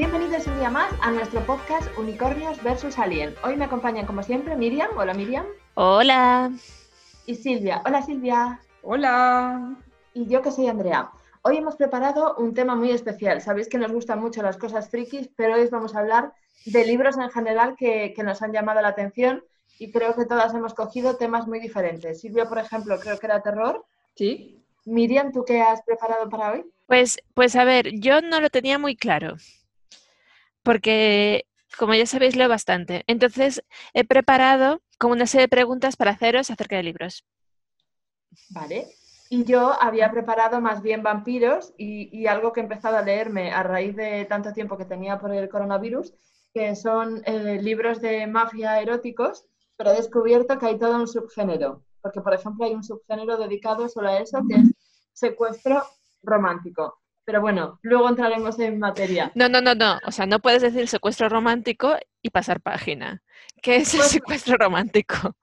Bienvenidos un día más a nuestro podcast Unicornios vs Alien. Hoy me acompañan como siempre Miriam. Hola Miriam. Hola. Y Silvia. Hola Silvia. Hola. Y yo que soy Andrea. Hoy hemos preparado un tema muy especial. Sabéis que nos gustan mucho las cosas frikis, pero hoy vamos a hablar de libros en general que, que nos han llamado la atención y creo que todas hemos cogido temas muy diferentes. Silvia, por ejemplo, creo que era terror. Sí. Miriam, ¿tú qué has preparado para hoy? Pues, pues a ver, yo no lo tenía muy claro, porque como ya sabéis, leo bastante. Entonces, he preparado como una serie de preguntas para haceros acerca de libros. Vale. Y yo había preparado más bien vampiros y, algo que he empezado a leerme a raíz de tanto tiempo que tenía por el coronavirus, que son eh, libros de mafia eróticos, pero he descubierto que hay todo un subgénero. Porque, por ejemplo, hay un subgénero dedicado solo a eso, que es secuestro romántico. Pero bueno, luego entraremos en materia. No, no, no, no. O sea, no puedes decir secuestro romántico y pasar página. ¿Qué es el Pues- secuestro romántico?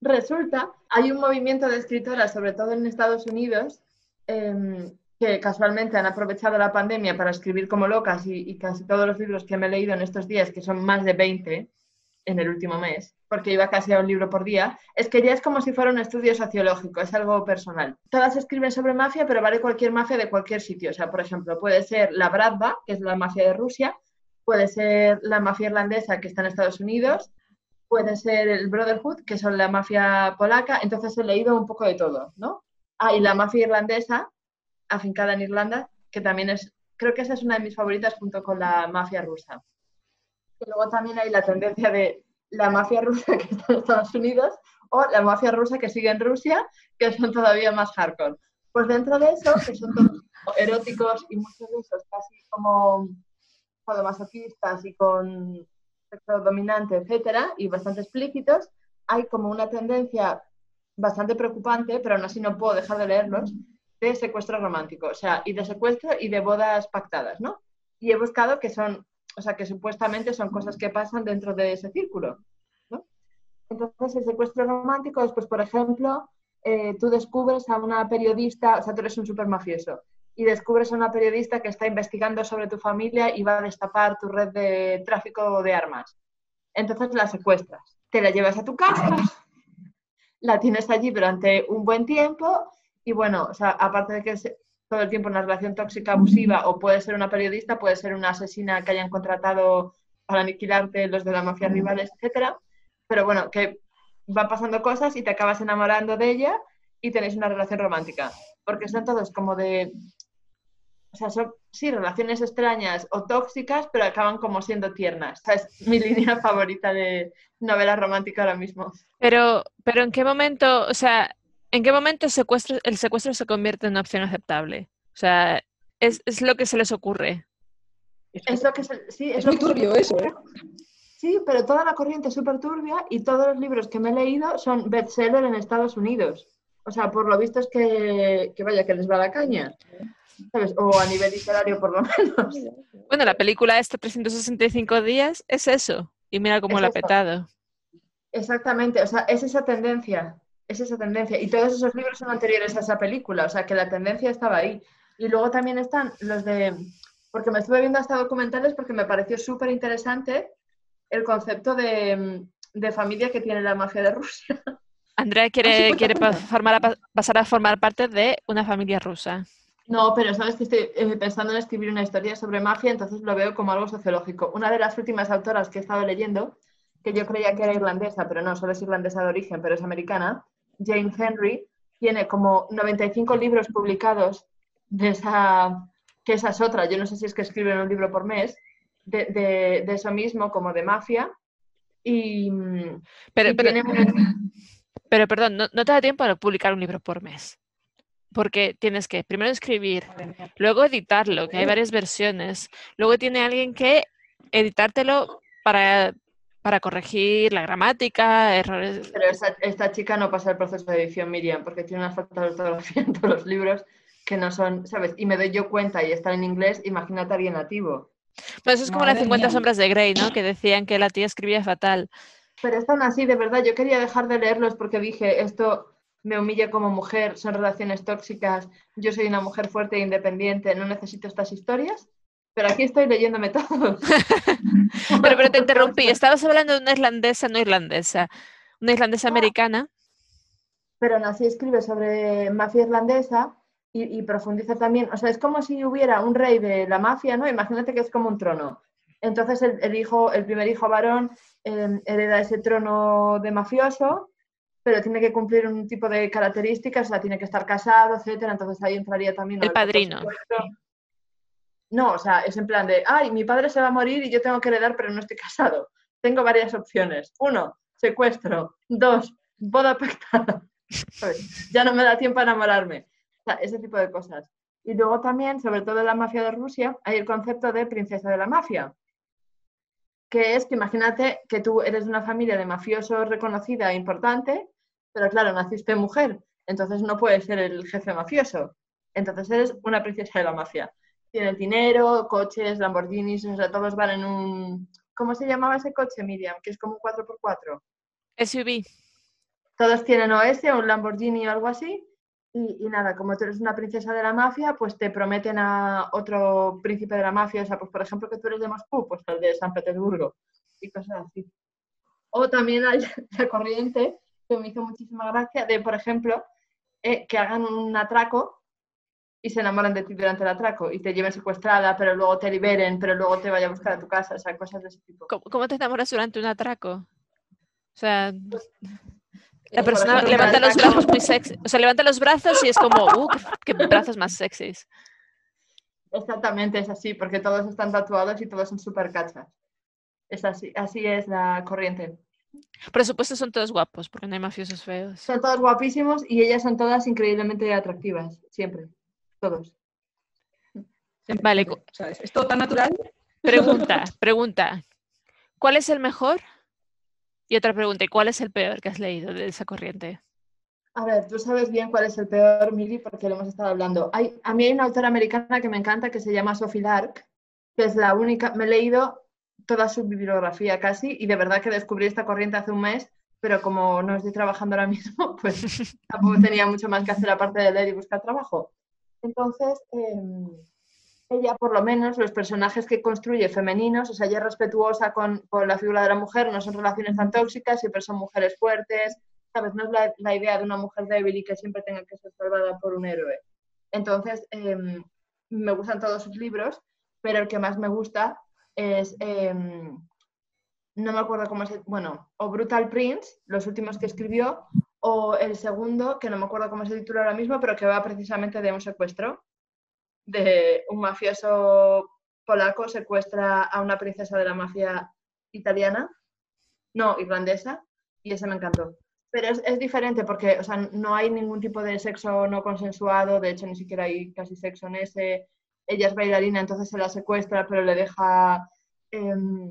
Resulta, hay un movimiento de escritoras, sobre todo en Estados Unidos, em, que casualmente han aprovechado la pandemia para escribir como locas y, y casi todos los libros que me he leído en estos días, que son más de 20 en el último mes, porque iba casi a un libro por día, es que ya es como si fuera un estudio sociológico, es algo personal. Todas escriben sobre mafia, pero vale cualquier mafia de cualquier sitio. O sea, por ejemplo, puede ser la Bratva, que es la mafia de Rusia, puede ser la mafia irlandesa, que está en Estados Unidos, puede ser el Brotherhood, que son la mafia polaca, entonces he leído un poco de todo, ¿no? Ah, y la mafia irlandesa, afincada en Irlanda, que también es, creo que esa es una de mis favoritas junto con la mafia rusa. Y luego también hay la tendencia de la mafia rusa que está en Estados Unidos o la mafia rusa que sigue en Rusia, que son todavía más hardcore. Pues dentro de eso, que son todos eróticos y muchos de esos casi como sadomasoquistas y con sexo dominante, etcétera, y bastante explícitos, hay como una tendencia bastante preocupante, pero aún así no puedo dejar de leerlos, de secuestro romántico, o sea, y de secuestro y de bodas pactadas, ¿no? Y he buscado que son, o sea, que supuestamente son cosas que pasan dentro de ese círculo, ¿no? Entonces, el secuestro romántico es, pues, por ejemplo, eh, tú descubres a una periodista, o sea, tú eres un super mafioso, y descubres a una periodista que está investigando sobre tu familia y va a destapar tu red de tráfico de armas. Entonces la secuestras, te la llevas a tu casa, la tienes allí durante un buen tiempo y bueno, o sea, aparte de que todo el tiempo una relación tóxica abusiva o puede ser una periodista, puede ser una asesina que hayan contratado para aniquilarte los de la mafia rivales, etcétera. Pero bueno, que van pasando cosas y te acabas enamorando de ella y tenéis una relación romántica. Porque son todos como de o sea, son, sí, relaciones extrañas o tóxicas, pero acaban como siendo tiernas. O sea, es mi línea favorita de novela romántica ahora mismo. Pero, pero ¿en qué momento, o sea, en qué momento el secuestro, el secuestro se convierte en una opción aceptable? O sea, es, es lo que se les ocurre. Es lo que se- sí, Es lo muy que se- turbio eso, ¿eh? Sí, pero toda la corriente es súper turbia y todos los libros que me he leído son bestseller en Estados Unidos. O sea, por lo visto es que, que vaya, que les va la caña. ¿Sabes? O a nivel literario, por lo menos. Bueno, la película esta 365 días es eso. Y mira cómo Es lo ha petado. Exactamente, o sea, es esa tendencia, es esa tendencia. Y todos esos libros son anteriores a esa película, o sea, que la tendencia estaba ahí. Y luego también están los de, porque me estuve viendo hasta documentales porque me pareció súper interesante el concepto de, de familia que tiene la mafia de Rusia. Andrea quiere, sí, quiere formar a pa- pasar a formar parte de una familia rusa. No, pero sabes que estoy eh, pensando en escribir una historia sobre mafia, entonces lo veo como algo sociológico. Una de las últimas autoras que he estado leyendo, que yo creía que era irlandesa, pero no, solo es irlandesa de origen, pero es americana, Jane Henry, tiene como 95 libros publicados de esa, que esa es otra, yo no sé si es que escriben un libro por mes, de, de- de eso mismo, como de mafia. Y, Pero, y pero, pero perdón, no, no te da tiempo para publicar un libro por mes. Porque tienes que primero escribir, luego editarlo, que hay varias versiones. Luego tiene alguien que editártelo para, para corregir la gramática, errores. Pero esta, esta chica no pasa el proceso de edición, Miriam, porque tiene una falta de ortografía en todos los libros que no son, ¿sabes? Y me doy yo cuenta y están en inglés, imagínate a alguien nativo. Pues eso es como las Madre 50 mía. sombras de Grey, ¿no? Que decían que la tía escribía fatal. Pero están así, de verdad, yo quería dejar de leerlos porque dije, esto me humilla como mujer, son relaciones tóxicas, yo soy una mujer fuerte e independiente, no necesito estas historias, pero aquí estoy leyéndome todo. pero, pero te interrumpí, estabas hablando de una irlandesa, no irlandesa, una irlandesa ah. americana. Pero así escribe sobre mafia irlandesa y, profundiza también, o sea, es como si hubiera un rey de la mafia, ¿no? Imagínate que es como un trono. Entonces el, hijo, el primer hijo varón em, hereda ese trono de mafioso, pero tiene que cumplir un tipo de características, o sea, tiene que estar casado, etcétera. Entonces ahí entraría también el padrino. No, o sea, es en plan de, ay, mi padre se va a morir y yo tengo que heredar, pero no estoy casado. Tengo varias opciones. Uno, secuestro. Dos, boda pactada. ya no me da tiempo a enamorarme. O sea, ese tipo de cosas. Y luego también, sobre todo en la mafia de Rusia, hay el concepto de princesa de la mafia, que es que imagínate que tú eres de una familia de mafiosos reconocida e importante, pero claro, naciste mujer, entonces no puedes ser el jefe mafioso. Entonces eres una princesa de la mafia. Tienes dinero, coches, Lamborghinis, o sea, todos van en un... ¿Cómo se llamaba ese coche, Miriam? Que es como un 4x4. SUV. Todos tienen OS o un Lamborghini o algo así. Y, nada, como tú eres una princesa de la mafia, pues te prometen a otro príncipe de la mafia, o sea, pues por ejemplo que tú eres de Moscú, pues el de San Petersburgo y cosas así. O también hay la corriente, que me hizo muchísima gracia, de por ejemplo, eh, que hagan un atraco y se enamoran de ti durante el atraco y te lleven secuestrada, pero luego te liberen, pero luego te vaya a buscar a tu casa, o sea, cosas de ese tipo. ¿Cómo, te enamoras durante un atraco? O sea, pues, la persona levanta los brazos muy sexy, o sea, levanta los brazos y es como, uh, qué, brazos más sexys. Exactamente, es así, porque todos están tatuados y todos son súper cachas. Es así, así es la corriente. Por supuesto son todos guapos, porque no hay mafiosos feos. Son todos guapísimos y ellas son todas increíblemente atractivas, siempre todos. Vale. Es todo tan natural. Pregunta, pregunta. ¿Cuál es el mejor? Y otra pregunta, ¿y cuál es el peor que has leído de esa corriente? A ver, tú sabes bien cuál es el peor, Mili, porque lo hemos estado hablando. Hay, a mí hay una autora americana que me encanta que se llama Sophie Lark, que es la única, me he leído toda su bibliografía casi y de verdad que descubrí esta corriente hace un mes, pero como no estoy trabajando ahora mismo, pues tampoco tenía mucho más que hacer aparte de leer y buscar trabajo. Entonces, em, ella por lo menos, los personajes que construye femeninos, o sea, ella es respetuosa con, la figura de la mujer, no son relaciones tan tóxicas, siempre son mujeres fuertes, ¿sabes? No es la, idea de una mujer débil y que siempre tenga que ser salvada por un héroe. Entonces, em, me gustan todos sus libros, pero el que más me gusta es, em, no me acuerdo cómo se, bueno, o Brutal Prince, los últimos que escribió, o el segundo, que no me acuerdo cómo se titula ahora mismo, pero que va precisamente de un secuestro, de un mafioso polaco secuestra a una princesa de la mafia italiana, no, irlandesa, y ese me encantó. Pero es, diferente porque o sea, no hay ningún tipo de sexo no consensuado, de hecho ni siquiera hay casi sexo en ese. Ella es bailarina, entonces se la secuestra, pero le deja em,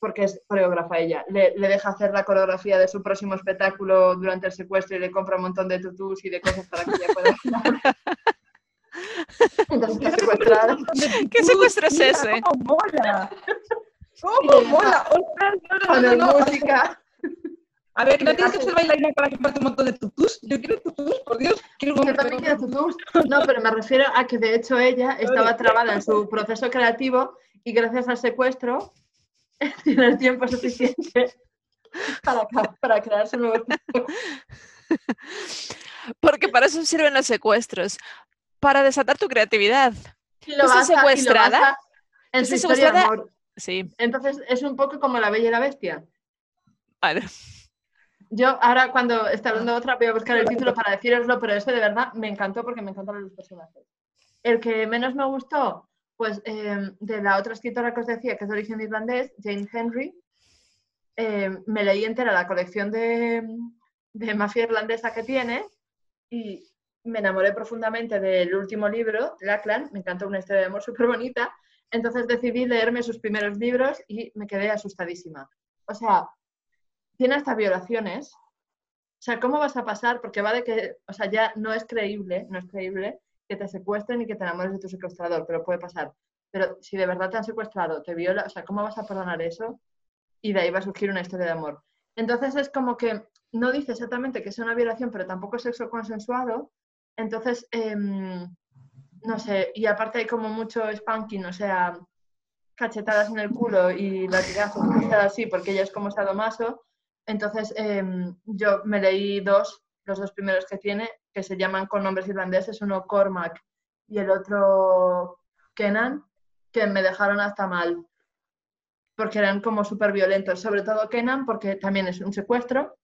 porque es coreógrafa ella, le, deja hacer la coreografía de su próximo espectáculo durante el secuestro y le compra un montón de tutus y de cosas para que ella pueda Entonces. ¿Qué secuestro es ese? ¡Cómo mola! ¡Cómo mola! Con la música. A ver, ¿no tienes que ser bailarina para comparte un montón de tutus? Yo quiero tutus, por Dios. Quiero Yo también quiero tutus. No, pero me refiero a que de hecho ella estaba trabada en su proceso creativo y gracias al secuestro tiene el tiempo suficiente para, para crearse nuevos Porque para eso sirven los secuestros, para desatar tu creatividad. Y lo vas secuestrada. en su historia de amor. Sí. Entonces es un poco como la bella y la bestia. Vale. Yo ahora cuando esté hablando otra voy a buscar el título para deciroslo, pero ese de verdad me encantó porque me encantaron los personajes. El que menos me gustó pues em, de la otra escritora que os decía, que es de origen irlandés, Jane Henry, em, me leí entera la colección de, de mafia irlandesa que tiene y me enamoré profundamente del último libro, Lackland, me encantó una historia de amor súper bonita, entonces decidí leerme sus primeros libros y me quedé asustadísima. O sea, tiene hasta violaciones. O sea, ¿cómo vas a pasar? Porque va de que, o sea, ya no es creíble, no es creíble que te secuestren y que te enamores de tu secuestrador, pero puede pasar. Pero si de verdad te han secuestrado, te viola, o sea, ¿cómo vas a perdonar eso? Y de ahí va a surgir una historia de amor. Entonces es como que no dice exactamente que es una violación, pero tampoco es sexo consensuado. Entonces, em, no sé, y aparte hay como mucho spanking, o sea, cachetadas en el culo y latigazos, cosas así, porque ella es como sadomaso. Entonces em, yo me leí dos, los dos primeros que tiene, que se llaman con nombres irlandeses, uno Cormac y el otro Kenan, que me dejaron hasta mal, porque eran como súper violentos, sobre todo Kenan, porque también es un secuestro.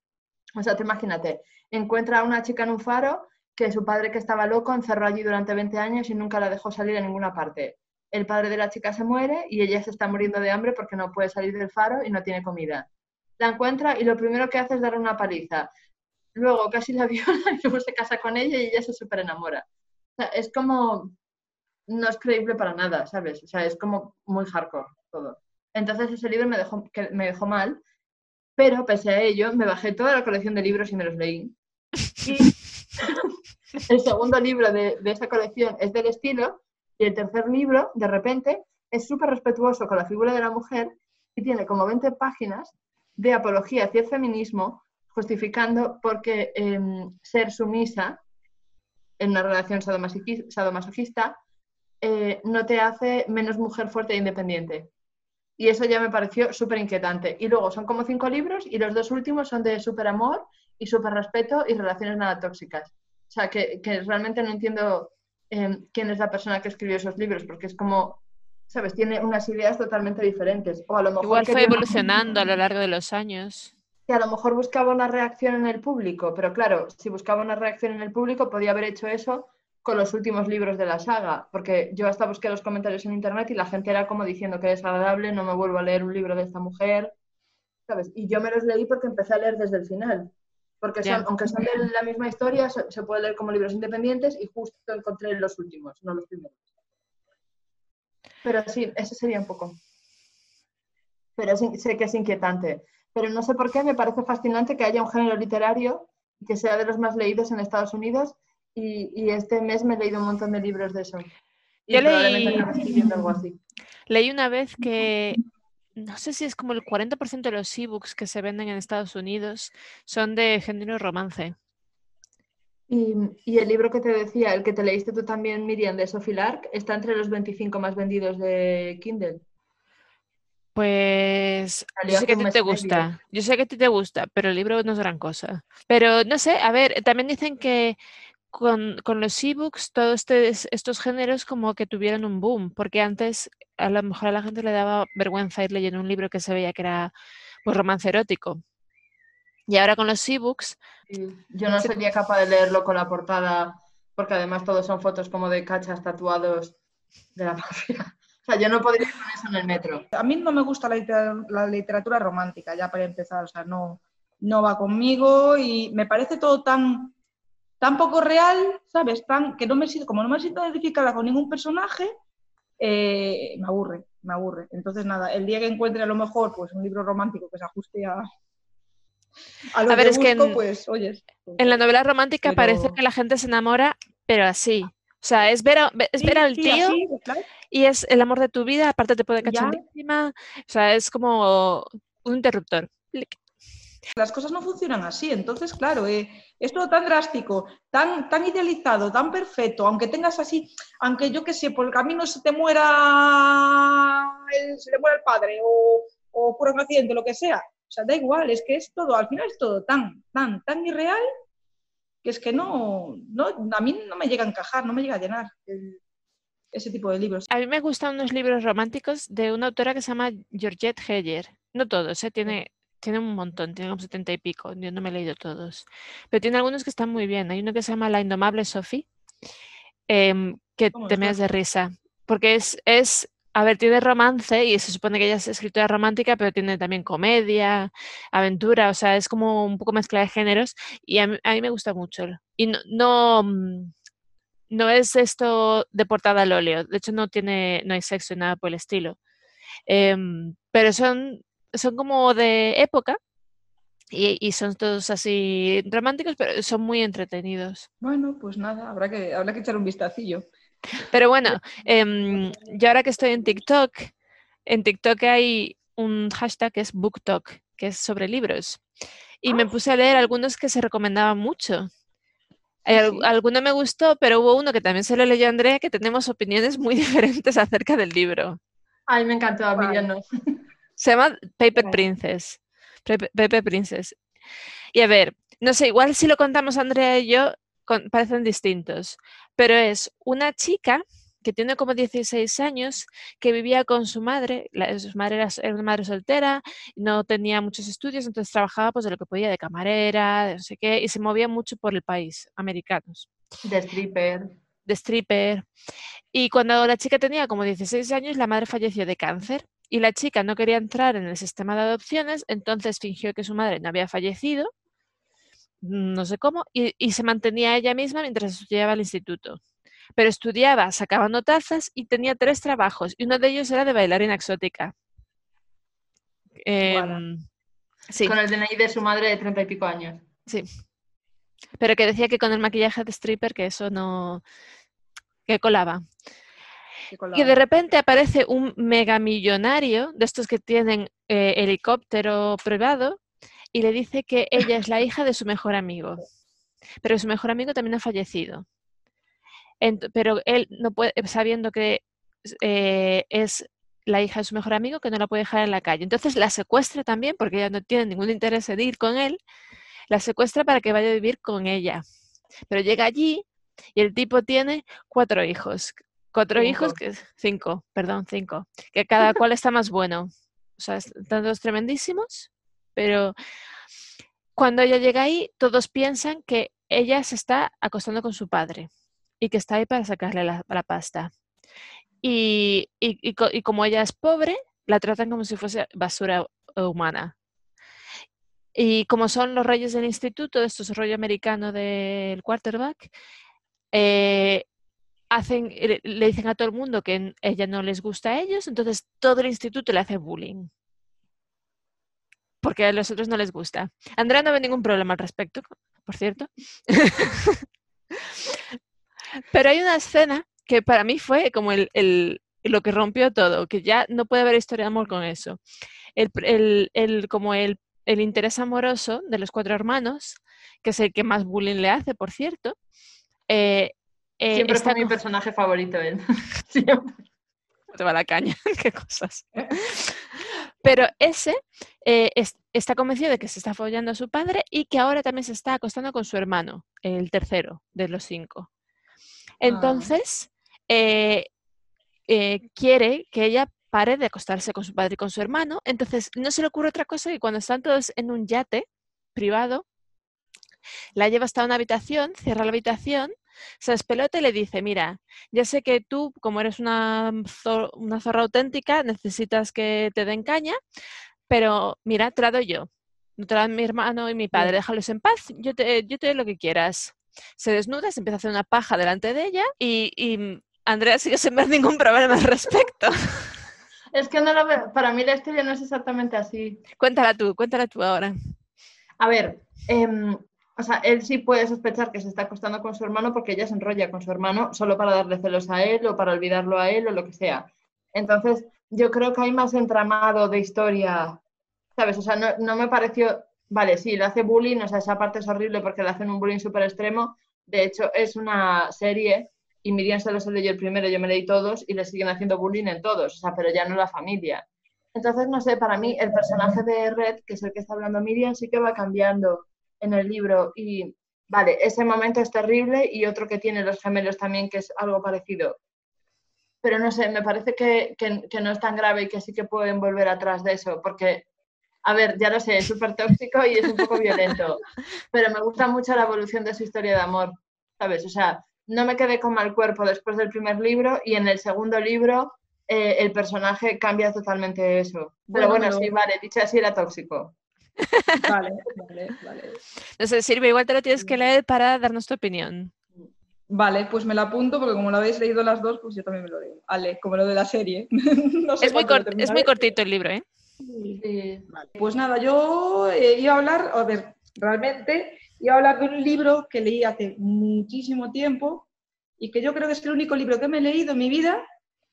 O sea, te imagínate, encuentra a una chica en un faro que su padre que estaba loco encerró allí durante 20 años y nunca la dejó salir a ninguna parte. El padre de la chica se muere y ella se está muriendo de hambre porque no puede salir del faro y no tiene comida. La encuentra y lo primero que hace es darle una paliza. Luego casi la viola y luego se casa con ella y ella se súper enamora. O sea, es como, no es creíble para nada, ¿sabes? O sea, es como muy hardcore todo. Entonces ese libro me dejó, que me dejó mal, pero pese a ello me bajé toda la colección de libros y me los leí. Y el segundo libro de, de esa colección es del estilo y el tercer libro, de repente, es súper respetuoso con la figura de la mujer y tiene como 20 páginas de apología hacia el feminismo, justificando por qué em, ser sumisa en una relación sadomasoquista eh, no te hace menos mujer fuerte e independiente. Y eso ya me pareció súper inquietante. Y luego son como cinco libros y los dos últimos son de súper amor y súper respeto y relaciones nada tóxicas. O sea, que, que realmente no entiendo em, quién es la persona que escribió esos libros, porque es como, ¿sabes? Tiene unas ideas totalmente diferentes. O a lo mejor Igual fue evolucionando a lo largo de los años. Que a lo mejor buscaba una reacción en el público, pero claro, si buscaba una reacción en el público, podía haber hecho eso con los últimos libros de la saga, porque yo hasta busqué los comentarios en internet y la gente era como diciendo que es agradable, no me vuelvo a leer un libro de esta mujer, ¿sabes? Y yo me los leí porque empecé a leer desde el final, porque son, aunque son de la misma historia, se, se puede leer como libros independientes y justo encontré los últimos, no los primeros. Pero sí, ese sería un poco. Pero sí- sé que es inquietante pero no sé por qué me parece fascinante que haya un género literario que sea de los más leídos en Estados Unidos y, y este mes me he leído un montón de libros de eso. Y Yo leí- algo así. Leí una vez que no sé si es como el 40% de los ebooks que se venden en Estados Unidos son de género romance. Y, y el libro que te decía, el que te leíste tú también, Miriam, de Sophie Lark, está entre los 25 más vendidos de Kindle. Pues yo sé que a ti te gusta, yo sé que a ti te gusta, pero el libro no es gran cosa. Pero no sé, a ver, también dicen que con, con los ebooks todos estes- estos géneros como que tuvieron un boom, porque antes a lo mejor a la gente le daba vergüenza ir leyendo un libro que se veía que era pues romance erótico. Y ahora con los ebooks, yo no sería capaz de leerlo con la portada, porque además todos son fotos como de cachas tatuados de la mafia. O sea, yo no podría ir con eso en el metro. A mí no me gusta la, litera- la literatura romántica, ya para empezar, o sea, no, no va conmigo y me parece todo tan, tan poco real, ¿sabes? Tan, que no me siento, como no me siento identificada con ningún personaje, eh, me aburre, me aburre. Entonces, nada, el día que encuentre a lo mejor pues, un libro romántico que se ajuste a, a lo A ver, que es que en- pues, oyes. pues, en la novela romántica parece que la gente se enamora, pero así. O sea, es ver, a- es sí, ver al sí, tío así, claro. Y es el amor de tu vida, aparte te pone Ya. cachondísima. O sea, es como un interruptor. Las cosas no funcionan así. Entonces, claro, eh, es todo tan drástico, tan, tan idealizado, tan perfecto, aunque tengas así, aunque yo qué sé, por el camino se te muera el, se le muera el padre o, o ocurra un accidente, lo que sea. O sea, da igual, es que es todo, al final es todo tan, tan, tan irreal que es que no, no a mí no me llega a encajar, no me llega a llenar el- ese tipo de libros. A mí me gustan unos libros románticos de una autora que se llama Georgette Heyer. No todos, ¿eh? tiene, tiene un montón, tiene como setenta y pico. Yo no me he leído todos. Pero tiene algunos que están muy bien. Hay uno que se llama La Indomable Sophie, em, que ¿Cómo te meas de risa. Porque es, es, a ver, tiene romance y se supone que ella es escritora romántica, pero tiene también comedia, aventura, o sea, es como un poco mezcla de géneros y a mí, a mí me gusta mucho. Y no, no, mm, no es esto de portada al óleo, de hecho no tiene, no hay sexo ni nada por el estilo. Em, pero son, son como de época y, y son todos así románticos, pero son muy entretenidos. Bueno, pues nada, habrá que, habrá que echar un vistacillo. Pero bueno, em, yo ahora que estoy en TikTok, en TikTok hay un hashtag que es BookTok, que es sobre libros. Y me puse a leer algunos que se recomendaban mucho. Sí. Alguno me gustó, pero hubo uno que también se lo leyó a Andrea, que tenemos opiniones muy diferentes acerca del libro. Ay, me encantó, a mí ya Vale. no. Se llama Paper. Princess. Pepe, Pepe Princess. Y a ver, no sé, igual si lo contamos Andrea y yo, con- parecen distintos, pero es una chica que tiene como 16 años, que vivía con su madre, la- su madre era, era una madre soltera, no tenía muchos estudios, entonces trabajaba pues de lo que podía, de camarera, de no sé qué, y se movía mucho por el país, americanos De stripper. de stripper. Y cuando la chica tenía como 16 años, la madre falleció de cáncer. Y la chica no quería entrar en el sistema de adopciones, entonces fingió que su madre no había fallecido, mm, no sé cómo, y, y se mantenía ella misma mientras estudiaba al instituto. Pero estudiaba, sacaba notazas y tenía tres trabajos, y uno de ellos era de bailarina exótica. Em, sí. Con el DNI de su madre de treinta y pico años. Sí. Pero que decía que con el maquillaje de stripper que eso no. que colaba. Qué Y colado. de repente aparece un megamillonario de estos que tienen eh, helicóptero privado y le dice que ella es la hija de su mejor amigo. Pero su mejor amigo también ha fallecido. Pero él no puede, sabiendo que eh, es la hija de su mejor amigo, que no la puede dejar en la calle. Entonces la secuestra también, porque ella no tiene ningún interés en ir con él, la secuestra para que vaya a vivir con ella. Pero llega allí y el tipo tiene cuatro hijos. Cuatro hijos, Cinco. que, cinco, perdón, cinco, que cada cual está más bueno. O sea, están todos tremendísimos, pero cuando ella llega ahí, todos piensan que ella se está acostando con su padre y que está ahí para sacarle la, la pasta. Y, y- y y como ella es pobre, la tratan como si fuese basura humana. Y como son los reyes del instituto, de estos rollo americano del quarterback, eh, hacen, le, dicen a todo el mundo que ella no les gusta a ellos, entonces todo el instituto le hace bullying. Porque a los otros no les gusta. Andrea no ve ningún problema al respecto, por cierto. Pero hay una escena que para mí fue como el, el- lo que rompió todo, que ya no puede haber historia de amor con eso. El, el- el- como el, el interés amoroso de los cuatro hermanos, que es el que más bullying le hace, por cierto. eh, eh, Siempre está fue mi personaje favorito él. Siempre. te va la caña, qué cosas. Pero ese eh, es- está convencido de que se está follando a su padre y que ahora también se está acostando con su hermano, el tercero de los cinco. Entonces, eh, eh, quiere que ella pare de acostarse con su padre y con su hermano. Entonces, no se le ocurre otra cosa que cuando están todos en un yate privado, la lleva hasta una habitación, cierra la habitación, se despelota y le dice, mira, ya sé que tú, como eres una, zo- una zorra auténtica, necesitas que te den caña, pero mira, te la doy yo. No te la dan mi hermano y mi padre, déjalos en paz, yo te, yo te doy lo que quieras. Se desnuda, se empieza a hacer una paja delante de ella y, y Andrea sigue sin ver ningún problema al respecto. Es que no lo veo. Para mí la historia no es exactamente así. cuéntala tú, cuéntala tú ahora. A ver, em, o sea, él sí puede sospechar que se está acostando con su hermano porque ella se enrolla con su hermano solo para darle celos a él o para olvidarlo a él o lo que sea. Entonces, yo creo que hay más entramado de historia, ¿sabes? O sea, no, no me pareció, vale, sí, le hace bullying, o sea, esa parte es horrible porque le hacen un bullying súper extremo. De hecho, es una serie y Miriam solo se leyó el primero, yo me leí todos y le siguen haciendo bullying en todos, o sea, pero ya no la familia. Entonces, no sé, para mí el personaje de Red, que es el que está hablando Miriam, sí que va cambiando en el libro y, vale, ese momento es terrible y otro que tiene los gemelos también, que es algo parecido. Pero no sé, me parece que, que- que no es tan grave y que sí que pueden volver atrás de eso, porque, a ver, ya lo sé, es súper tóxico y es un poco violento, pero me gusta mucho la evolución de su historia de amor, ¿sabes? O sea, no me quedé con mal cuerpo después del primer libro y en el segundo libro eh, el personaje cambia totalmente eso. Pero Bueno, sí, vale, dicho así era tóxico. Vale, vale, vale. No sé, Silvia, igual te lo tienes que leer para darnos tu opinión. Vale, pues me la apunto porque como lo habéis leído las dos, pues yo también me lo leo. Ale, como lo de la serie. No sé Es muy, es muy cortito el libro, ¿eh? Vale, Pues nada, yo eh, iba a hablar, a ver, realmente iba a hablar de un libro que leí hace muchísimo tiempo y que yo creo que es el único libro que me he leído en mi vida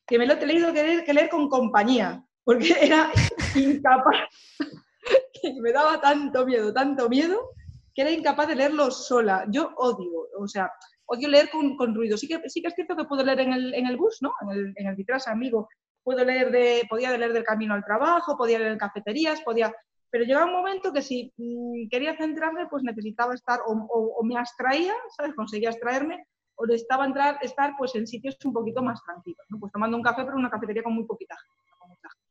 que me lo he tenido que leer, que leer con compañía, porque era incapaz, me daba tanto miedo, tanto miedo, que era incapaz de leerlo sola. Yo odio, o sea, odio leer con, con ruido. Sí que, sí que es cierto que puedo leer en el, en el bus, ¿no? En el, en el amigo. Puedo leer de, podía leer del camino al trabajo, podía leer en cafeterías, podía... Pero llegaba un momento que si mm, quería centrarme, pues necesitaba estar, o, o- o me abstraía, ¿sabes? Conseguía abstraerme, o necesitaba entrar, estar pues en sitios un poquito más tranquilos, ¿no? Pues tomando un café, pero una cafetería con muy poquita gente, con mucha gente.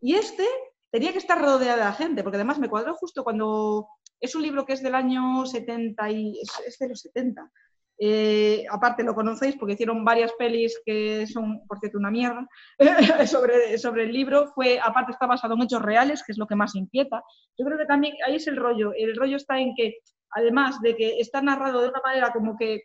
Y este tenía que estar rodeada de gente, porque además me cuadró justo cuando es un libro que es del año 70 y es, es de los 70. Eh, aparte lo conocéis porque hicieron varias pelis que son, por cierto, una mierda sobre, sobre el libro. Fue, aparte está basado en hechos reales, que es lo que más inquieta. Yo creo que también ahí es el rollo. El rollo está en que, además de que está narrado de una manera como que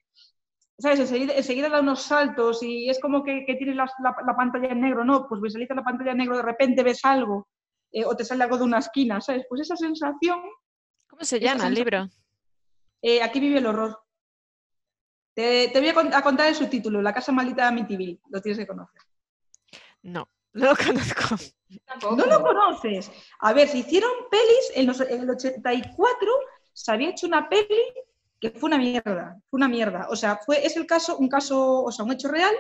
¿sabes? Enseguida, enseguida da unos saltos y es como que, que tienes la, la- la pantalla en negro, ¿no? Pues visualiza la pantalla en negro, de repente ves algo eh, o te sale algo de una esquina, ¿sabes? Pues esa sensación, ¿Cómo se llama el libro? eh, aquí vive el horror. Te, te voy a, con- a contar el subtítulo, La casa maldita de Amityville, lo tienes que conocer. No, no lo conozco. Tampoco. ¿No lo conoces? A ver, se hicieron pelis en, los- en el 84, se había hecho una peli que fue una mierda, fue una mierda. O sea, fue, es el caso, un caso, o sea, un hecho real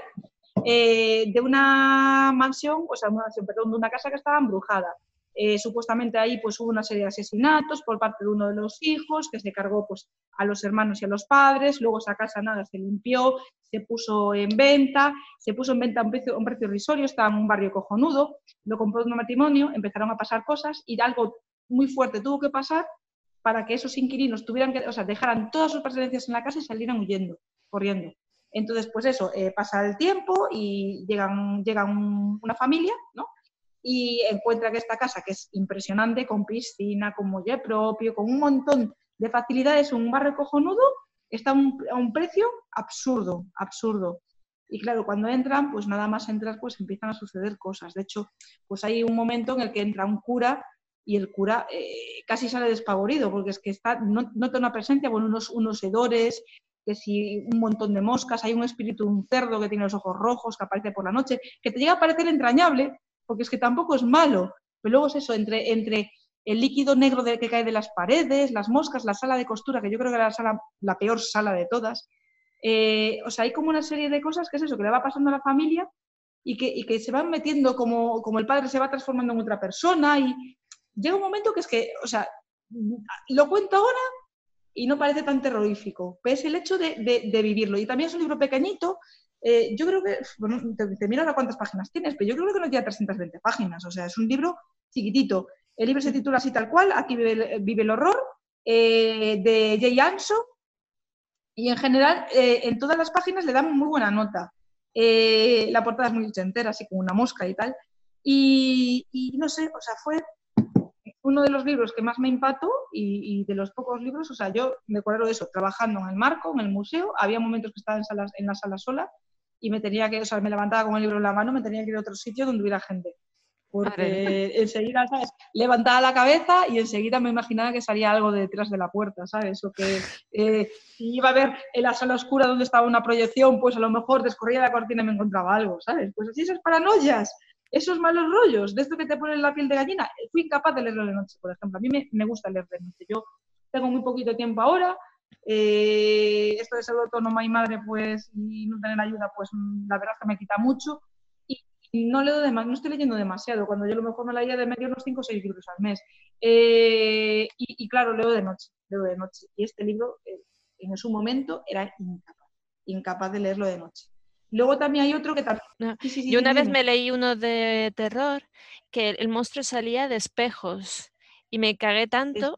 eh, de una mansión, o sea, una mansión, perdón, de una casa que estaba embrujada. Eh, supuestamente ahí pues hubo una serie de asesinatos por parte de uno de los hijos que se cargó pues a los hermanos y a los padres, luego esa casa nada se limpió, se puso en venta, se puso en venta a un precio, un precio irrisorio, estaba en un barrio cojonudo, lo compró un matrimonio, empezaron a pasar cosas y algo muy fuerte tuvo que pasar para que esos inquilinos tuvieran que, o sea, dejaran todas sus pertenencias en la casa y salieran huyendo, corriendo. Entonces, pues eso, eh, pasa el tiempo y llegan, llega un- una familia, ¿no? Y encuentra que esta casa, que es impresionante, con piscina, con muelle propio, con un montón de facilidades, un barrio cojonudo, está a un, precio absurdo, absurdo. Y claro, cuando entran, pues nada más entrar, pues empiezan a suceder cosas. De hecho, pues hay un momento en el que entra un cura y el cura eh, casi sale despavorido, porque es que está, no- nota una presencia, bueno, unos, unos hedores, que si un montón de moscas, hay un espíritu, un cerdo que tiene los ojos rojos, que aparece por la noche, que te llega a parecer entrañable, porque es que tampoco es malo, pero luego es eso, entre, entre el líquido negro de- que cae de las paredes, las moscas, la sala de costura, que yo creo que era la, sala, la peor sala de todas, eh, o sea, hay como una serie de cosas que es eso, que le va pasando a la familia y que, y que se van metiendo como, como el padre se va transformando en otra persona y llega un momento que es que, o sea, lo cuento ahora y no parece tan terrorífico, pero es el hecho de, de- de vivirlo. Y también es un libro pequeñito, eh, yo creo que, bueno, te, te miro ahora cuántas páginas tienes, pero yo creo que no tiene 320 páginas, o sea, es un libro chiquitito. El libro se titula así tal cual, Aquí vive el, vive el horror, eh, de Jay Anso, y en general eh, en todas las páginas le dan muy buena nota. La portada es muy ochentera, así como una mosca y tal. Y, y no sé, o sea, fue uno de los libros que más me impactó y, y de los pocos libros, o sea, yo me acuerdo de eso, trabajando en el marco, en el museo, había momentos que estaba en, salas, en la sala sola y me tenía que, o sea, me levantaba con el libro en la mano, me tenía que ir a otro sitio donde hubiera gente. Porque enseguida, ¿sabes? Levantaba la cabeza y enseguida me imaginaba que salía algo de detrás de la puerta, ¿sabes? O que eh, si iba a ver en la sala oscura donde estaba una proyección, pues a lo mejor descorría la cortina y me encontraba algo, ¿sabes? Pues así esas paranoias, esos malos rollos, de esto que te ponen la piel de gallina, fui incapaz de leerlo de noche, por ejemplo. A mí me, me gusta leer de noche. Yo tengo muy poquito tiempo ahora. Eh, esto de ser autónoma y madre, pues, y no tener ayuda, pues la verdad es que me quita mucho. Y, no leo no estoy leyendo demasiado. Cuando yo a lo mejor me leía de medio unos 5 o 6 libros al mes. Eh, y, y claro, leo de noche, leo de noche. Y este libro, eh, en su momento, era incapaz, incapaz de leerlo de noche. Luego también hay otro que también... No, Sí, sí, sí, Yo una vez me leí uno de terror que el monstruo salía de espejos y me cagué tanto,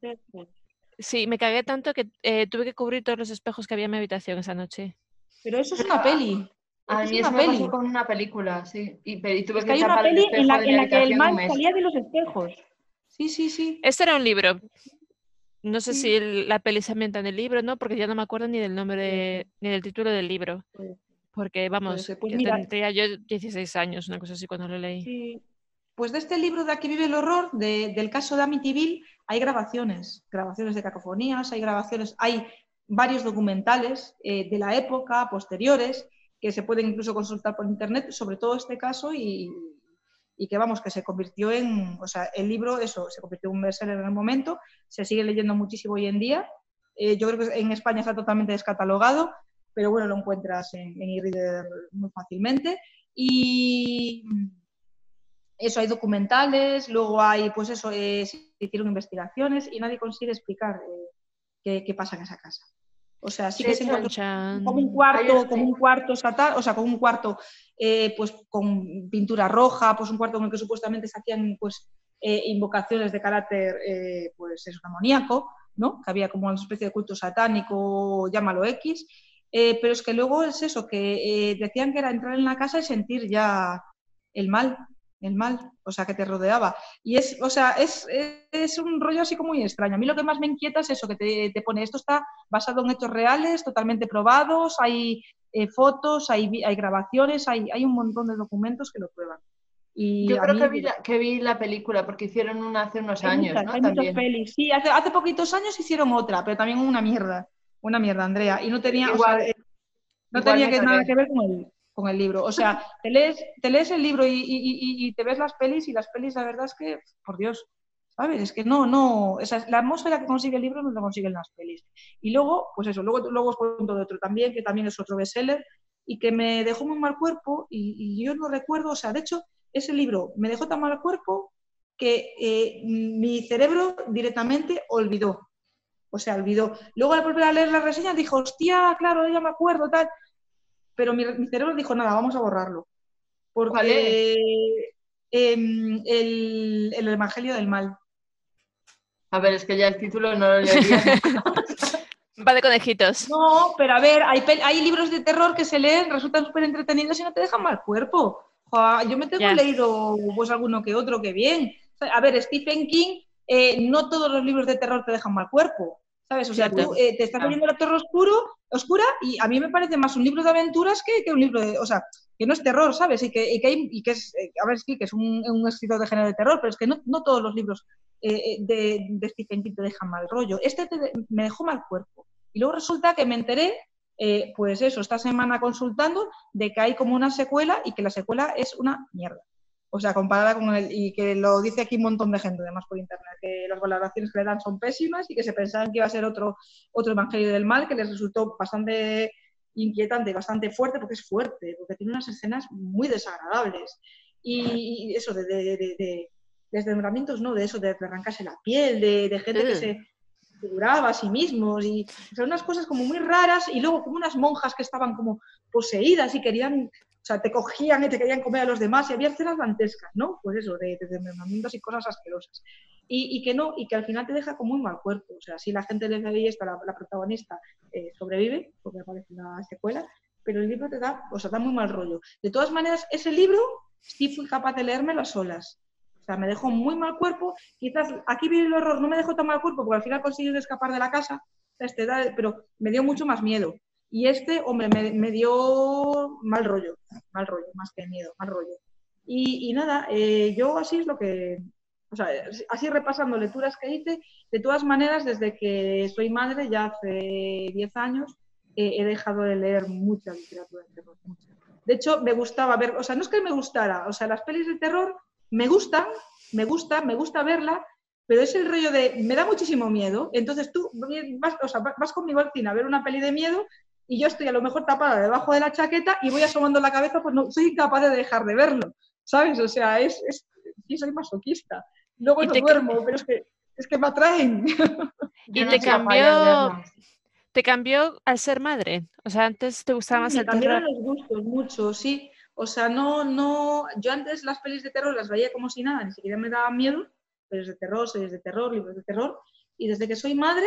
sí, me cagué tanto que eh, tuve que cubrir todos los espejos que había en mi habitación esa noche. Pero eso es una peli. A mí es eso una me peli. pasó con una película, sí. Y, y tuve Es que que hay una peli en la, en que el mes. salía de los espejos. Sí, sí, sí. Este era un libro. No sé Sí. si el- la peli se ambienta en el libro, ¿no? Porque ya no me acuerdo ni del nombre, ni del título del libro. Porque, vamos. Pues yo mira, tendría yo 16 años, una cosa así, cuando lo leí. Sí. Pues de este libro de Aquí vive el horror, de- del caso de Amityville, hay grabaciones, grabaciones de cacofonías, hay grabaciones, hay varios documentales eh, de la época, posteriores, que se pueden incluso consultar por internet, sobre todo este caso y, que vamos, que se convirtió en, o sea, el libro, eso, se convirtió en un bestseller en el momento, se sigue leyendo muchísimo hoy en día Eh, yo creo que en España está totalmente descatalogado, pero bueno, lo encuentras en, en e-reader muy fácilmente. Y eso, hay documentales, luego hay, pues eso, eh, se hicieron investigaciones y nadie consigue explicar eh, qué, qué pasa en esa casa. O sea, sí que se encuentra como un cuarto, como un cuarto satán, o sea, como un cuarto eh, pues con pintura roja, pues un cuarto en el que supuestamente se hacían pues eh, invocaciones de carácter eh, pues es amoníaco, ¿no? Que había como una especie de culto satánico, llámalo X, eh, pero es que luego es eso, que eh, decían que era entrar en la casa y sentir ya el mal, el mal, o sea, que te rodeaba. Y es, o sea, es, es- un rollo así como muy extraño. A mí lo que más me inquieta es eso, que te, te pone, esto está basado en hechos reales, totalmente probados, hay eh, fotos, hay, hay grabaciones, hay, hay un montón de documentos que lo prueban. Y Yo creo mí, que vi, la, que vi la película porque hicieron una hace unos años, muchas, ¿no? hay muchas También. pelis. Sí, hace, hace poquitos años hicieron otra, pero también una mierda. Una mierda, Andrea. Y no tenía, o Igual- sea, eh, no tenía que, nada que ver con el, con el libro. O sea, te lees, te lees el libro y, y- y- y te ves las pelis y las pelis, la verdad es que, por Dios, ¿sabes? Es que no, no, esa, la atmósfera que consigue el libro no la consiguen las pelis. Y luego, pues eso, luego, luego os cuento de otro también, que también es otro bestseller y que me dejó muy mal cuerpo y, yo no recuerdo, o sea, de hecho, ese libro me dejó tan mal cuerpo que eh, mi cerebro directamente olvidó. O sea, olvidó. Luego al volver a leer la reseña dijo, hostia, claro, ya me acuerdo, tal. Pero mi, mi cerebro dijo, nada, vamos a borrarlo. ¿Cuál Porque em, el, el Evangelio del Mal. A ver, es que ya el título no lo leería. Va de conejitos. No, pero a ver, hay, libros de terror que se leen, resultan súper entretenidos y no te dejan mal cuerpo. Yo me tengo Ya. leído pues alguno que otro que bien. A ver, Stephen King, eh, no todos los libros de terror te dejan mal cuerpo. ¿Sabes? O sea, tú eh, te estás Claro. leyendo la terror oscuro, oscura y a mí me parece más un libro de aventuras que, que un libro de. O sea, que no es terror, ¿sabes? Y que, y que, hay- y que es. eh, a ver, sí, que es un, un escritor de género de terror, pero es que no, no todos los libros eh, eh, de, de Stephen King te dejan mal rollo. Este te de- me dejó mal cuerpo. Y luego resulta que me enteré, eh, pues eso, esta semana consultando, de que hay como una secuela y que la secuela es una mierda. O sea, comparada con el. Y que lo dice aquí un montón de gente, además por internet, que las valoraciones que le dan son pésimas y que se pensaban que iba a ser otro, otro Evangelio del Mal, que les resultó bastante inquietante, bastante fuerte, porque es fuerte, porque tiene unas escenas muy desagradables. Y, y eso, de, de, de, de desmembramientos, ¿no? De eso, de arrancarse la piel, de, gente que Ugh. se figuraba a sí mismos y o sea, unas cosas como muy raras y luego como unas monjas que estaban como poseídas y querían, o sea, te cogían y te querían comer a los demás y había escenas dantescas, ¿no? Pues eso, de de desmembramientos y cosas asquerosas. Y, y que no, y que al final te deja como muy mal cuerpo. O sea, si la gente le ve esto, la, la protagonista eh, sobrevive, porque aparece en la secuela, pero el libro te da, o sea, da muy mal rollo. De todas maneras, ese libro sí fui capaz de leérmelo a solas. O sea, me dejó muy mal cuerpo. Quizás aquí viene el horror, no me dejó tan mal cuerpo porque al final conseguí escapar de la casa, este, pero me dio mucho más miedo. Y este, hombre, me, dio mal rollo, mal rollo, más que miedo, mal rollo. Y, y nada, eh, yo así es lo que, o sea, así repasando lecturas que hice, de todas maneras, desde que soy madre, ya hace 10 años, eh, he dejado de leer mucha literatura de terror. De hecho, me gustaba ver, o sea, no es que me gustara, o sea, las pelis de terror me gustan, me gusta, me gusta verla, pero es el rollo de, me da muchísimo miedo, entonces tú vas, o sea, vas conmigo al cine a ver una peli de miedo y yo estoy a lo mejor tapada debajo de la chaqueta y voy asomando la cabeza, pues no, soy incapaz de dejar de verlo, ¿sabes? O sea, es, es sí, soy masoquista. Luego no te- duermo, pero es que, es que me atraen. Y no te cambió-. ¿Te cambió al ser madre? O sea, antes te gustaba más Me el terror. los gustos mucho, sí. O sea, no, no. Yo antes las pelis de terror las veía como si nada, ni siquiera me daban miedo. Pelis de terror, series de terror, libros de terror. Y desde que soy madre,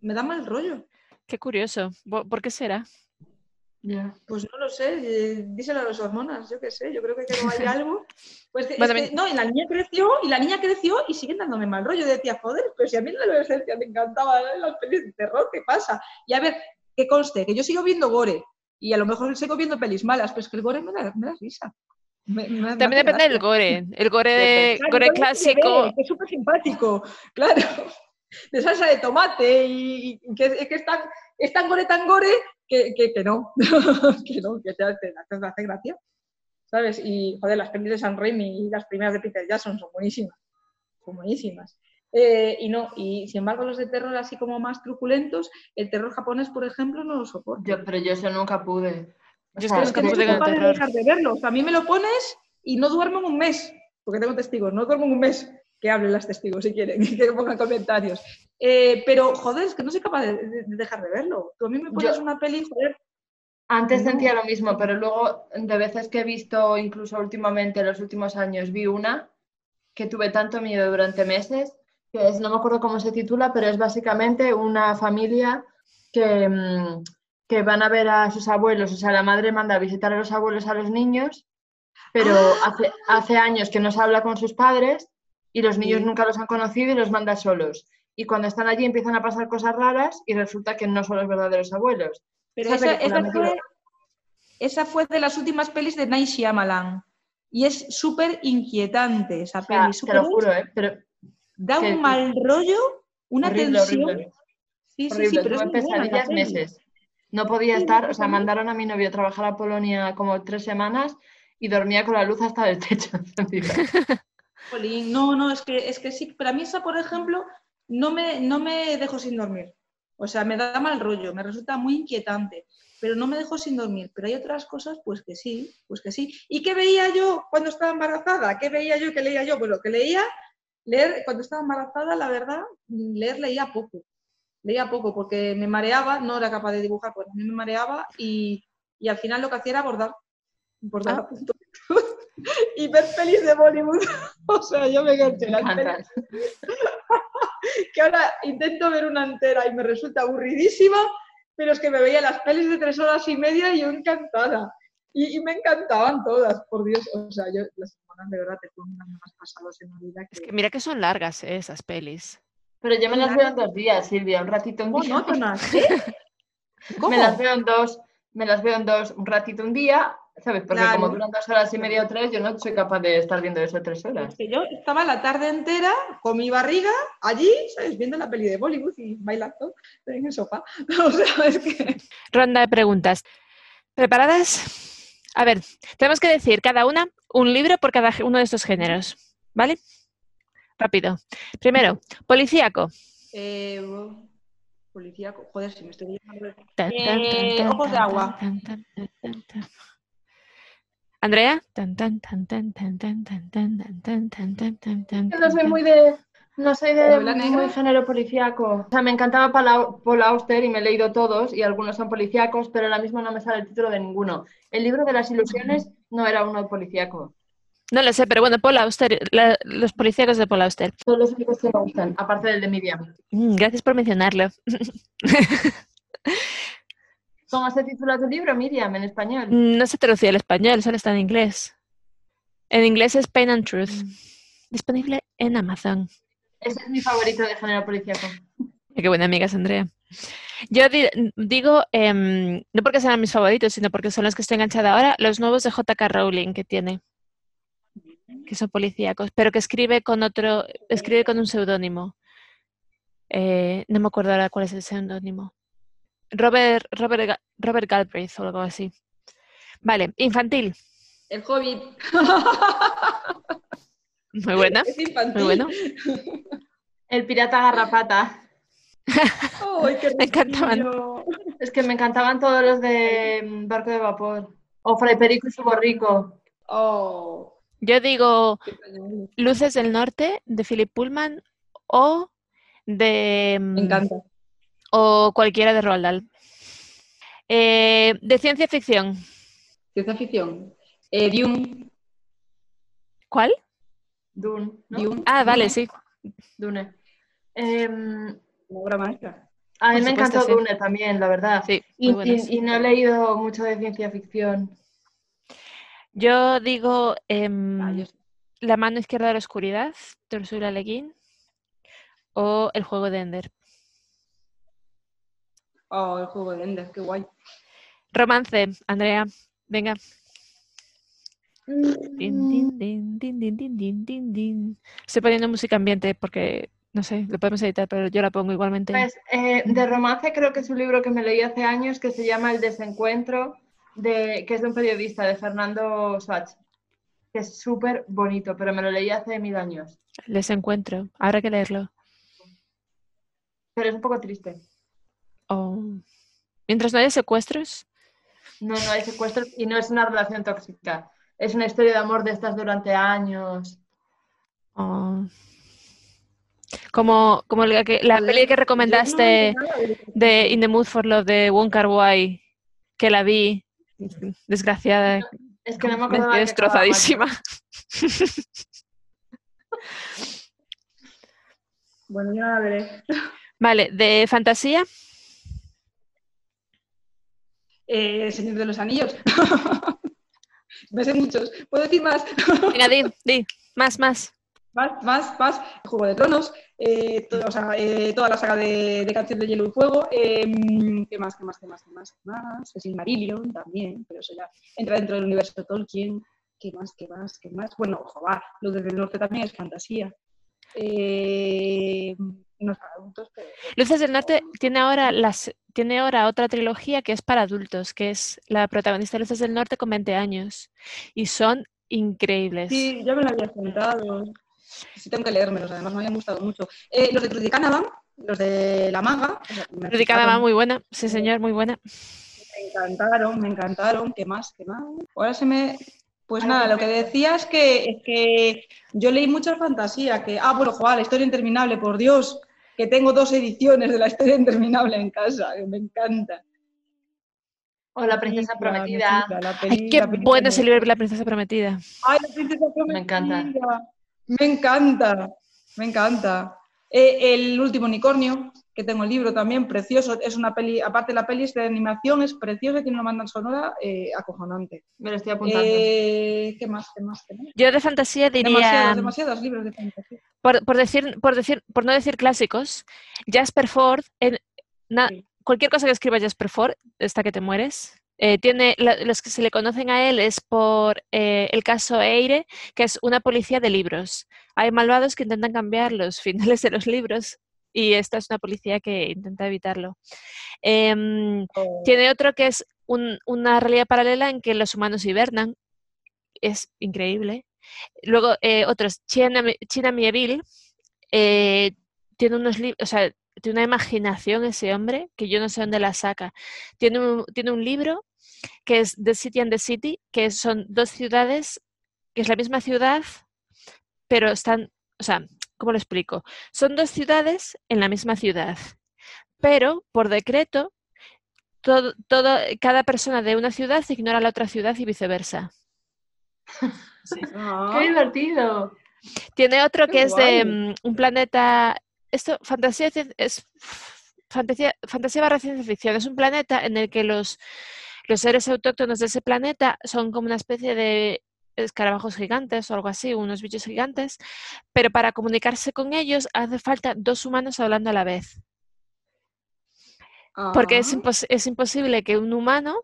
me da mal rollo. Qué curioso. ¿Por qué será? Ya. Pues no lo sé, eh, díselo a las hormonas, yo qué sé, yo creo que no hay algo. Pues que- es no, y la niña creció, y la niña creció y siguen dándome mal rollo. Yo decía, joder, pero si a mí en la adolescencia me encantaban las pelis de terror, ¿qué pasa? Y a ver, que conste, que yo sigo viendo gore, y a lo mejor sigo viendo pelis malas, pero es que el gore me da, me da risa. Me- me- me También depende del gracia. gore. El gore. Claro, gore clásico. es súper simpático, claro. De salsa de tomate y, y que, que es, tan, es tan gore, tan gore que, que, que no, que no, que te, hace- te hace gracia, ¿sabes? Y, joder, las pelis de San Raimi y las primeras de Peter Jackson son buenísimas, son buenísimas. Eh, y no, y sin embargo los de terror así como más truculentos, el terror japonés, por ejemplo, no lo soporto. Yo, pero yo eso nunca pude. Yo es que Es que no soy capaz de dejar de verlo. O sea, a mí me lo pones y no duermo en un mes, porque tengo testigos, no duermo en un mes. Que hablen las testigos si quieren, que pongan comentarios. Eh, pero, joder, es que no soy capaz de, de- de dejar de verlo. Tú a mí me pones Yo- una peli, joder, Antes sentía lo mismo, pero luego de veces que he visto, incluso últimamente, en los últimos años, vi una que tuve tanto miedo durante meses, que es, no me acuerdo cómo se titula, pero es básicamente una familia que, mm, que van a ver a sus abuelos, o sea, la madre manda a visitar a los abuelos a los niños, pero Ah. hace, hace años que no se habla con sus padres y los niños Sí. nunca los han conocido y los manda solos. Y cuando están allí empiezan a pasar cosas raras y resulta que no son los verdaderos abuelos. Pero Esa fue, quedó. esa fue de las últimas pelis de Night Shyamalan. Y es súper inquietante esa O sea, peli. te lo juro, ¿eh? Pero Da que- un mal rollo, una horrible, tensión. horrible. Sí, sí, horrible. sí, pero es pesadillas meses. No podía Sí, estar, o sea, mandaron a mi novio a trabajar a Polonia como tres semanas y dormía con la luz hasta el techo no, no, es que, es que sí, pero a mí esa, por ejemplo, no me, no me dejo sin dormir. O sea, me da mal rollo, me resulta muy inquietante, pero no me dejo sin dormir. Pero hay otras cosas, pues que sí, pues que sí. ¿Y qué veía yo cuando estaba embarazada? ¿Qué veía yo y qué leía yo? Pues lo que leía, leer, cuando estaba embarazada, la verdad, leer leía poco. Leía poco porque me mareaba, no era capaz de dibujar, pues a mí me mareaba y, y al final lo que hacía era bordar. Bordar Ah. a punto. Y ver pelis de Bollywood. o sea, yo me enganché las pelis que ahora intento ver una entera y me resulta aburridísima, pero es que me veía las pelis de tres horas y media y yo encantada. Y, y me encantaban todas, por Dios. O sea, yo las semanas de verdad te ponen más pasados en la vida Es que... que mira que son largas eh, esas pelis. Pero yo me las veo en dos días, Silvia, un ratito, un día. monótonas. ¿Cómo? Me las veo en dos, me las veo en dos, un ratito, un día, ¿sabes? Porque Claro. como duran dos horas y media o tres, yo no soy capaz de estar viendo eso tres horas. Es que yo estaba la tarde entera con mi barriga allí, ¿sabes? Viendo la peli de Bollywood y bailando en el sofá. O sea, es que... Ronda de preguntas. ¿Preparadas? A ver, tenemos que decir cada una un libro por cada uno de estos géneros, ¿vale? Rápido. Primero, policíaco. Eh, policía, joder, si me estoy Eh, Ojos de agua. tan, tan, tan, tan, tan. Andrea. Tan, tan, tan, tan, tan, tan, tan, tan, tan, tan, tan, tan, tan, tan, Yo no soy muy de, no soy de muy género policíaco. O sea, me encantaba Paul Au- Paul Auster y me he leído todos y algunos son policíacos, pero ahora mismo no me sale el título de ninguno. El libro de las ilusiones no era uno policíaco. No lo sé, pero bueno, Paul Auster, la- los policíacos de Paul Auster. Son los únicos que me gustan, aparte del de Miriam. Mm, gracias por mencionarlo. ¿Cómo se titula tu libro, Miriam, en español? No se traducido al español, solo está en inglés. En inglés es Pain and Truth. Disponible en Amazon. Ese es mi favorito de género policíaco. Qué buena amiga es Andrea. Yo di- digo, em, no porque sean mis favoritos, sino porque son los que estoy enganchada ahora, los nuevos de J.K. Rowling que tiene, que son policíacos, pero que escribe con otro, escribe con un seudónimo. Eh, no me acuerdo ahora cuál es el seudónimo. Robert, Robert, Robert Galbraith o algo así. Vale, infantil. El Hobbit. Muy buena, Es infantil. muy bueno. El pirata garrapata. Ay, qué Me encantaban. Es que me encantaban todos los de mm, Barco de Vapor. O Fray Perico y su borrico. Oh, Yo digo. Luces del Norte de Philip Pullman o de Me mm, encanta. O cualquiera de Roald Dahl. Eh, de ciencia ficción, Ciencia ficción. Eh, Dune. ¿cuál? Dune. ¿no? Dune. Ah, vale, sí. Dune. Una obra maestra. a mí Por me encantó sí. Dune también, la verdad. Sí, Y, muy y- buenas. y no he leído mucho de ciencia ficción. Yo digo em, Ah, yo. La mano izquierda de la oscuridad de Ursula Le Guin o El juego de Ender. Oh, el juego de Ender, qué guay. Romance, Andrea, venga. Estoy poniendo música ambiente porque, no sé, lo podemos editar, pero yo la pongo igualmente. Pues, eh, de romance creo que es un libro que me leí hace años que se llama El desencuentro, de, que es de un periodista, de Fernando Swatch, que es súper bonito, pero me lo leí hace mil años. El desencuentro, habrá que leerlo. Pero es un poco triste. Oh. Mientras no haya secuestros. No, no hay secuestros y no es una relación tóxica. Es una historia de amor de estas durante años. Oh. Como, como la, que, la peli que recomendaste de In the Mood for Love de Wong Kar Wai, que la vi, desgraciada, Es que no me me acuerdo quedé destrozadísima. Bueno, yo no la veré. Vale, de fantasía, Eh, El Señor de los Anillos. Me sé muchos. ¿Puedo decir más? venga, di, di, más, más. Más, más, más. Juego de Tronos, eh, o sea, eh, toda la saga de, de Canción de Hielo y Fuego. eh, ¿Qué más, qué más, qué más, qué más? ¿Qué más? El Silmarillion también, pero eso ya entra dentro del universo de Tolkien. ¿Qué más, qué más, qué más? Bueno, joder, Luz desde el Norte también es fantasía. Eh, no es para adultos, pero... Luces del Norte tiene ahora, las, tiene ahora otra trilogía que es para adultos, que es la protagonista de Luces del Norte con 20 años. Y son increíbles. Sí, ya me lo habías contado. Sí, tengo que leérmelos, además me habían gustado mucho. Eh, los de Cruz de Canavan, los de La Maga. Predicada fliparon. muy buena, sí señor, muy buena. Me encantaron, me encantaron. ¿Qué más? ¿Qué más? Ahora se me. Pues nada, lo que decía es que, es que yo leí mucha fantasía. Que, ah, bueno, joder, la historia interminable, por Dios, que tengo dos ediciones de la historia interminable en casa, que me encanta. O la princesa prometida. flipa, la Ay, peli- qué la bueno me- ese libro, La princesa prometida. Ay, la princesa prometida. Me encanta. Me encanta, me encanta. Eh, el último unicornio, que tengo el libro también, precioso. Es una peli, aparte la peli es de animación, es preciosa, tiene una banda sonora eh, acojonante. Me lo estoy apuntando. Eh, ¿Qué más? ¿Qué más? ¿Qué más? Yo de fantasía diría, Demasiados, demasiados libros de fantasía. por, por decir, por decir, por no decir clásicos, Jasper Ford, en, na- Sí. cualquier cosa que escriba Jasper Ford, esta que te mueres. eh, tiene, la- los que se le conocen a él es por eh, el caso Eire, que es una policía de libros. Hay malvados que intentan cambiar los finales de los libros y esta es una policía que intenta evitarlo. Em, O- Tiene otro que es un- una realidad paralela en que los humanos hibernan. Es increíble. Luego, eh, otros, China, China Mieville, eh, tiene unos libros, o sea, tiene una imaginación ese hombre que yo no sé dónde la saca. Tiene un, tiene un libro que es The City and the City, que son dos ciudades, que es la misma ciudad, pero están, o sea, ¿cómo lo explico? Son dos ciudades en la misma ciudad, pero por decreto todo, todo, cada persona de una ciudad ignora la otra ciudad y viceversa. Sí. Ah, ¡Qué divertido! Tiene otro Qué que es de mm, un planeta. Esto, fantasía es fantasía, fantasía barra ciencia ficción. Es un planeta en el que los, los seres autóctonos de ese planeta son como una especie de escarabajos gigantes o algo así, unos bichos gigantes, pero para comunicarse con ellos hace falta dos humanos hablando a la vez. Porque es, ah, impos- es imposible que un humano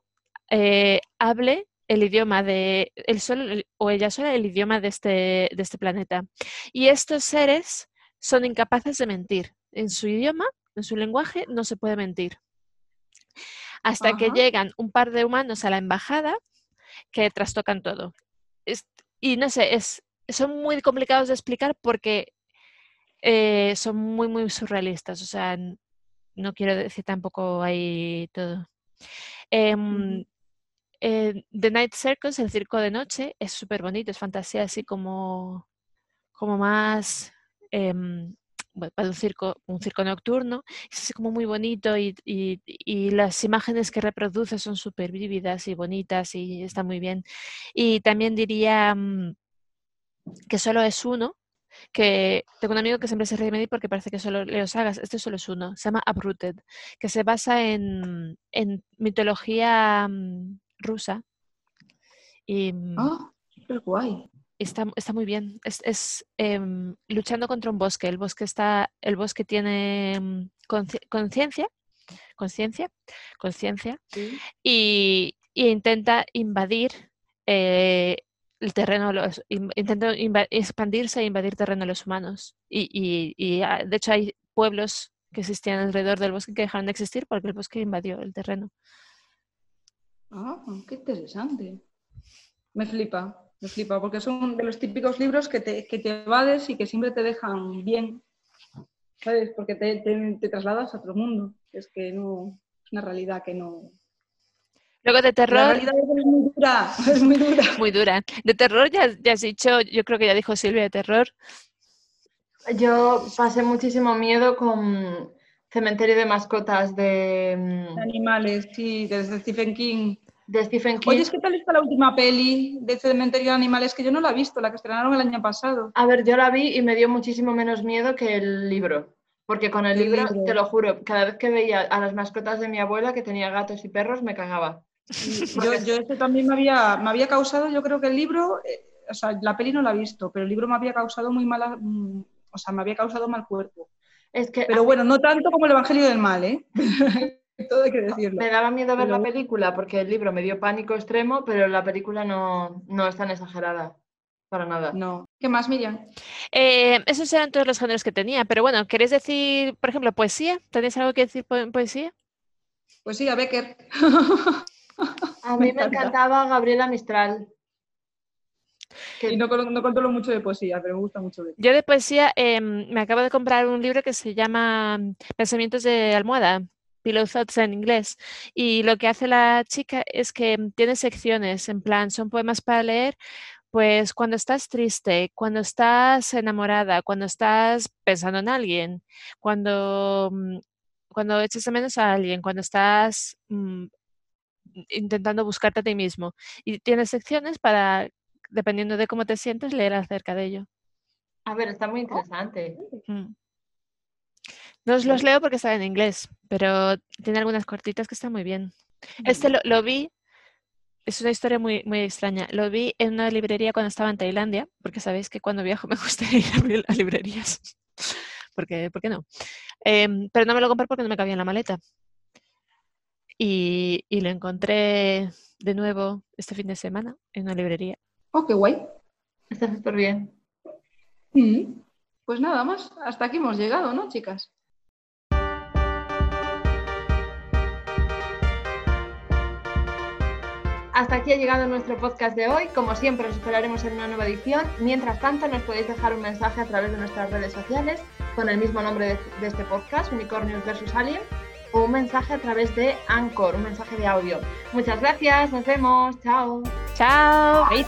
eh, hable el idioma de él solo el- o ella sola el idioma de este, de este planeta. Y estos seres son incapaces de mentir. En su idioma, en su lenguaje, no se puede mentir. Hasta que llegan un par de humanos a la embajada que trastocan todo. Es- y no sé, es, son muy complicados de explicar porque eh, son muy, muy surrealistas. O sea, no quiero decir tampoco ahí todo. Em, eh, The Night Circus, el circo de noche, es súper bonito, es fantasía así como, como más em, para un circo, un circo nocturno, es como muy bonito y, y- y las imágenes que reproduce son súper vívidas y bonitas y está muy bien. Y también diría mm, que solo es uno, que tengo un amigo que siempre se ríe porque parece que solo leo sagas, este solo es uno, se llama Uprooted, que se basa en, en mitología mm, rusa y mm, Ah, qué guay. Está, está muy bien. Es, es, em, luchando contra un bosque. El bosque está, el bosque tiene mm, conciencia, conciencia, conciencia Sí. y, y intenta invadir eh, el terreno, los, in- intenta inva- expandirse e invadir terreno de los humanos. Y, y- y, ah, de hecho hay pueblos que existían alrededor del bosque que dejaron de existir porque el bosque invadió el terreno. Ah, qué interesante. Me flipa, me flipa, porque son de los típicos libros que te, que te evades y que siempre te dejan bien. ¿sabes? Porque te, te- te trasladas a otro mundo. Es que no, es una realidad que no... Luego de La terror, realidad es muy dura, es muy dura. muy dura. De terror ya, ya has dicho, yo creo que ya dijo Silvia de terror. Yo pasé muchísimo miedo con Cementerio de Mascotas de, mm, Animales, sí, desde Stephen King. De Stephen King. Oye, ¿qué tal está la última peli de Cementerio de Animales? Que yo no la he visto, la que estrenaron el año pasado. A ver, yo la vi y me dio muchísimo menos miedo que el libro. Porque con el El libro, libro. te lo juro, cada vez que veía a las mascotas de mi abuela que tenía gatos y perros, me cagaba. Yo, yo esto también me había, me había causado, yo creo que el libro, eh, o sea, la peli no la he visto, pero el libro me había causado muy mala, mm, o sea, me había causado mal cuerpo. Es que Pero bueno, no tanto como el Evangelio del Mal, ¿eh? Todo hay que decirlo. me daba miedo ver la película porque el libro me dio pánico extremo, pero la película no, no es tan exagerada. Para nada. No. ¿Qué más, Miriam? Eh, esos eran todos los géneros que tenía, pero bueno, ¿queréis decir, por ejemplo, poesía? ¿Tenéis algo que decir po- en poesía? Pues sí, a Becker. A mí me encanta. encantaba Gabriela Mistral. Que- Y no, no controlo mucho de poesía, pero me gusta mucho Becker. Yo de poesía em, me acabo de comprar un libro que se llama Pensamientos de almohada, Pillow Thoughts en inglés. Y lo que hace la chica es que tiene secciones, en plan, son poemas para leer, pues cuando estás triste, cuando estás enamorada, cuando estás pensando en alguien, cuando, mm, cuando echas de menos a alguien, cuando estás mm, intentando buscarte a ti mismo. Y tiene secciones para, dependiendo de cómo te sientes, leer acerca de ello. A ver, está muy interesante. Mm. No os los leo porque están en inglés, pero tiene algunas cortitas que están muy bien. Este lo, lo vi, es una historia muy, muy extraña. Lo vi en una librería cuando estaba en Tailandia, porque sabéis que cuando viajo me gusta ir a a librerías. porque, ¿Por qué no? Em, pero no me lo compré porque no me cabía en la maleta. Y, y lo encontré de nuevo este fin de semana en una librería. Oh, qué guay. Está súper bien. Mm. Pues nada más, hasta aquí hemos llegado, ¿no, chicas? Hasta aquí ha llegado nuestro podcast de hoy. Como siempre, os esperaremos en una nueva edición. Mientras tanto, nos podéis dejar un mensaje a través de nuestras redes sociales con el mismo nombre de, de este podcast, Unicornios vs. Alien, o un mensaje a través de Anchor, un mensaje de audio. Muchas gracias, nos vemos, chao. ¡Chao! Ahí